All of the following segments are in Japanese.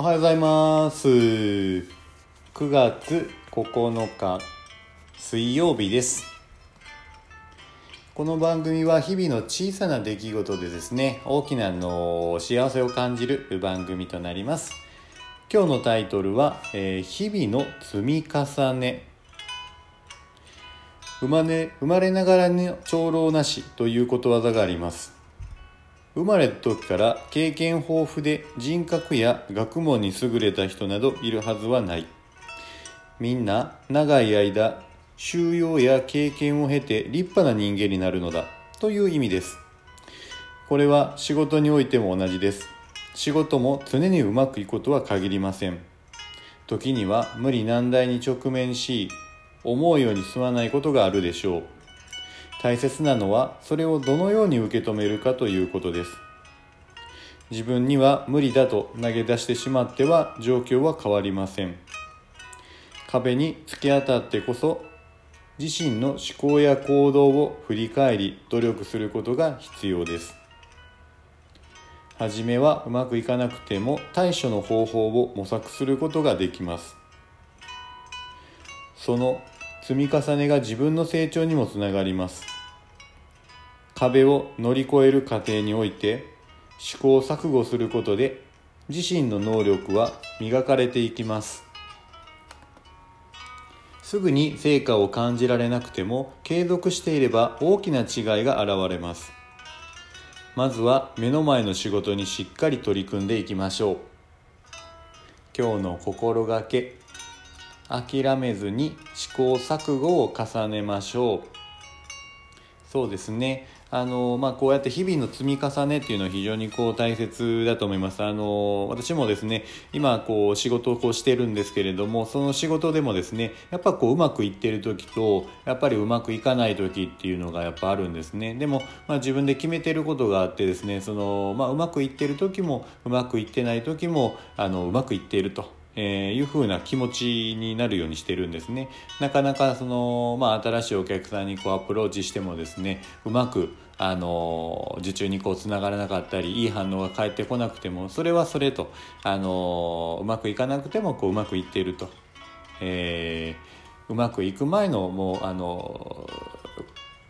おはようございます。9月9日水曜日です。この番組は日々の小さな出来事でですね大きなの幸せを感じる番組となります。今日のタイトルは、えー、日々の積み重ね。生まれ生まれながらの長老なしということわざがあります。生まれた時から経験豊富で人格や学問に優れた人などいるはずはない。みんな長い間収容や経験を経て立派な人間になるのだという意味です。これは仕事においても同じです。仕事も常にうまくいくことは限りません。時には無理難題に直面し思うように進まないことがあるでしょう。大切なのはそれをどのように受け止めるかということです。自分には無理だと投げ出してしまっては状況は変わりません。壁に突き当たってこそ自身の思考や行動を振り返り努力することが必要です。初めはうまくいかなくても対処の方法を模索することができます。その積み重ねが自分の成長にもつながります。壁を乗り越える過程において試行錯誤することで自身の能力は磨かれていきます。すぐに成果を感じられなくても継続していれば大きな違いが現れます。まずは目の前の仕事にしっかり取り組んでいきましょう。今日の心がけ諦めずに試行錯誤を重ねましょう。そうですね。あのまあ、こうやって日々の積み重ねっていうのは非常にこう大切だと思います。あの私もですね今こう仕事をこうしてるんですけれどもその仕事でもですねやっぱこううまくいってる時とやっぱりうまくいかない時っていうのがやっぱあるんですね。でも、まあ、自分で決めてることがあってですねその、まあ、うまくいってる時もうまくいってない時もあのうまくいっていると。えー、いう風な気持ちになるようにしてるんですね。なかなかその、まあ、新しいお客さんにこうアプローチしてもですねうまくあの受注にこうつながらなかったりいい反応が返ってこなくてもそれはそれとあのうまくいかなくてもこううまくいっていると、えー、うまくいく前のもうあの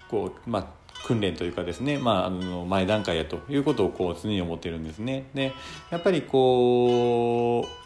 こうまあ訓練というかですね、まあ、あの前段階やということをこう常に思ってるんですね。でやっぱりこう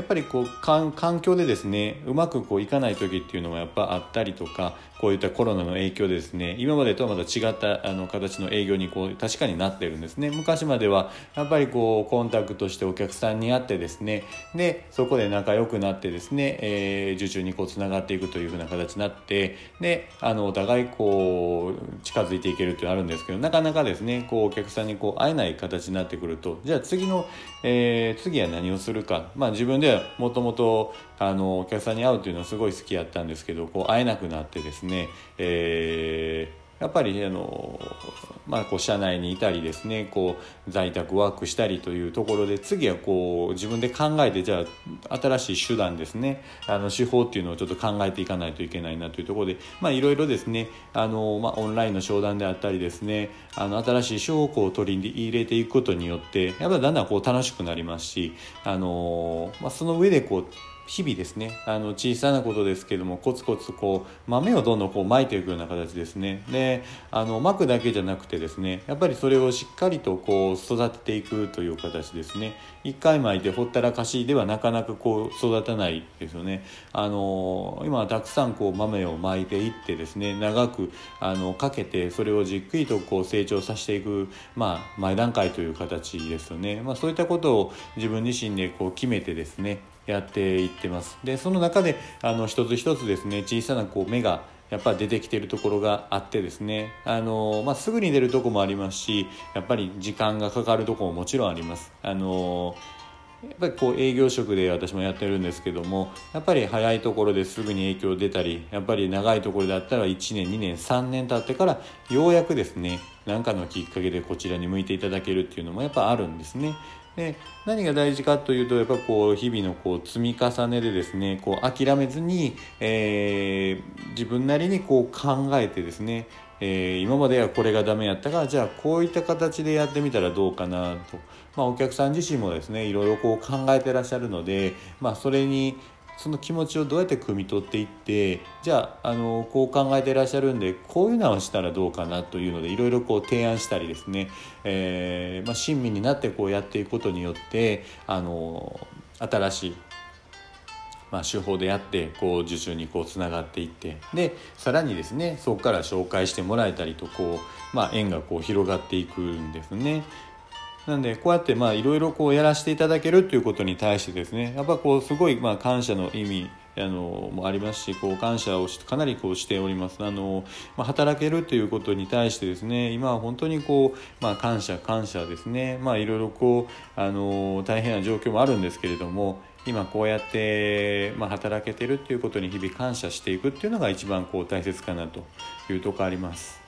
やっぱりこう環境でですねうまくこういかない時っていうのもやっぱあったりとかこういったコロナの影響でですね今までとはまた違ったあの形の営業にこう確かになってるんですね。昔まではやっぱりこうコンタクトしてお客さんに会ってですねでそこで仲良くなってですね、えー、受注にこうつながっていくというふうな形になってであのお互いこう近づいていけるっていうのあるんですけどなかなかですねこうお客さんにこう会えない形になってくるとじゃあ次の、えー、次は何をするか。まあ自分ではもともとお客さんに会うというのはすごい好きやったんですけどこう会えなくなってですね、えー、やっぱりあの、まあ、こう社内にいたりですねこう在宅ワークしたりというところで次はこう自分で考えてじゃあ新しい手段ですねあの手法っていうのをちょっと考えていかないといけないなというところでいろいろですねあの、まあ、オンラインの商談であったりですねあの新しい手法を取り入れていくことによってやっぱりだんだんこう楽しくなりますしあの、まあ、その上でこう日々ですねあの小さなことですけどもコツコツこう豆をどんどんこうまいていくような形ですね。であのまくだけじゃなくてですねやっぱりそれをしっかりとこう育てていくという形ですね。一回まいてほったらかしではなかなかこう育たないですよね。あの今はたくさんこう豆をまいていってですね長くあのかけてそれをじっくりとこう成長させていくまあ前段階という形ですよね。まあそういったことを自分自身でこう決めてですねやっていってますでその中であの一つ一つですね小さなこう芽がやっぱ出てきてるところがあってですねあの、まあ、すぐに出るとこもありますしやっぱり時間がかかるとこももちろんありますあのやっぱりこう営業職で私もやってるんですけどもやっぱり早いところですぐに影響出たりやっぱり長いところだったら1年2年3年経ってからようやくですね何かのきっかけでこちらに向いていただけるっていうのもやっぱあるんですね。で何が大事かというとやっぱこう日々のこう積み重ねでですねこう諦めずに、えー、自分なりにこう考えてですね、えー、今まではこれがダメやったがじゃあこういった形でやってみたらどうかなと、まあ、お客さん自身もですねいろいろこう考えてらっしゃるので、まあ、それにその気持ちをどうやって汲み取っていってじゃああのこう考えていらっしゃるんでこういうのはしたらどうかなというのでいろいろこう提案したりですね、えー、まあ、親身になってこうやっていくことによってあの新しいまあ、手法でやってこう受注にこうつながっていってでさらにですねそこから紹介してもらえたりとこう、まあ、縁がこう広がっていくんですね。なんでこうやっていろいろやらせていただけるっていうことに対してですねやっぱこうすごいまあ感謝の意味あのもありますしこう感謝をかなりこうしておりますあの、まあ、働けるということに対してですね今は本当にこう、まあ、感謝感謝ですねまあいろいろこうあの大変な状況もあるんですけれども今こうやって、まあ、働けてるっていうことに日々感謝していくっていうのが一番こう大切かなというとこあります。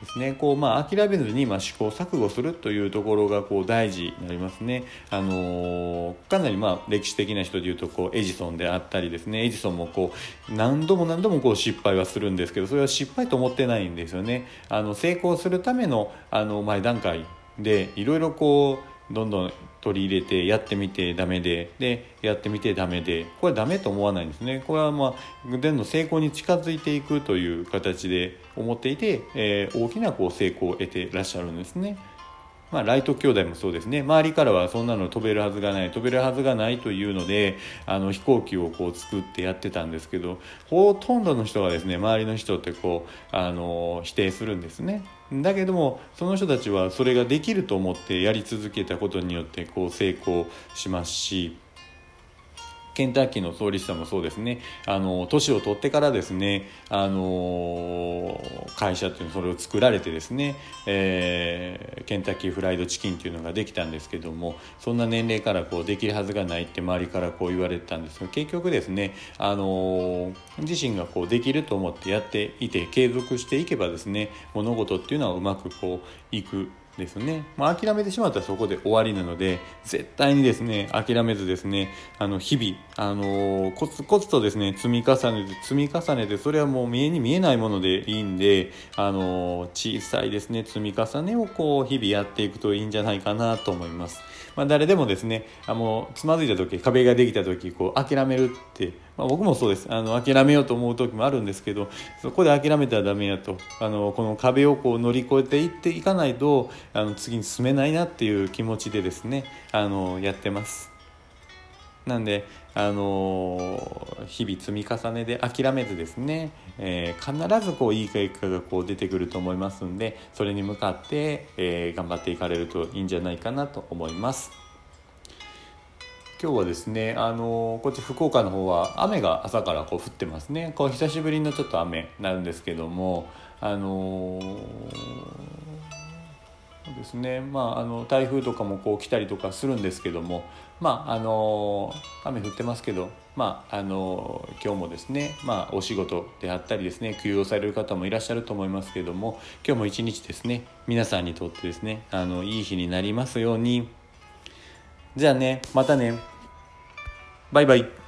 ですね、こうまあ諦めずにまあ試行錯誤するというところがこう大事になりますね。あのー、かなりまあ歴史的な人でいうとこうエジソンであったりですねエジソンもこう何度も何度もこう失敗はするんですけどそれは失敗と思ってないんですよね。あの成功するためのあの前段階でいろいろこうどんどん取り入れてやってみてダメで。でやってみてダメで。これはダメと思わないんですね。これはまあどんどん成功に近づいていくという形で思っていて、えー、大きなこう成功を得てらっしゃるんですね。まあ、ライト兄弟もそうですね。周りからはそんなの飛べるはずがない飛べるはずがないというのであの飛行機をこう作ってやってたんですけどほとんどの人がですね周りの人ってこうあの否定するんですね。だけどもその人たちはそれができると思ってやり続けたことによってこう成功しますしケンタッキーの創立者もそうですね。あの年を取ってからですねあの会社っていうのそれを作られてですね、えー、ケンタッキーフライドチキンっていうのができたんですけどもそんな年齢からこうできるはずがないって周りからこう言われてたんですが結局ですねあの自身がこうできると思ってやっていて継続していけばですね物事っていうのはうまくこういくですね、まあ、諦めてしまったらそこで終わりなので絶対にですね諦めずですねあの日々、あのー、コツコツとですね積み重ねて積み重ねてそれはもう見えに見えないものでいいんで、あのー、小さいですね積み重ねをこう日々やっていくといいんじゃないかなと思います。まあ、誰でもですねあのつまずいた時壁ができた時こう諦めるってまあ、僕もそうですあの諦めようと思う時もあるんですけどそこで諦めたらダメやとあのこの壁をこう乗り越えていっていかないとあの次に進めないなっていう気持ちでですねあのやってます。なんで、あの日々積み重ねで諦めずですね、えー、必ずこういい結果がこう出てくると思いますんでそれに向かって、えー、頑張っていかれるといいんじゃないかなと思います。今日はですねあのこっち福岡の方は雨が朝からこう降ってますねこう久しぶりのちょっと雨なるんですけどもあのですねまああの台風とかもこう来たりとかするんですけどもまああの雨降ってますけどまああの今日もですねまあお仕事であったりですね休養される方もいらっしゃると思いますけども今日も一日ですね皆さんにとってですねあのいい日になりますようにじゃあね、またね。バイバイ。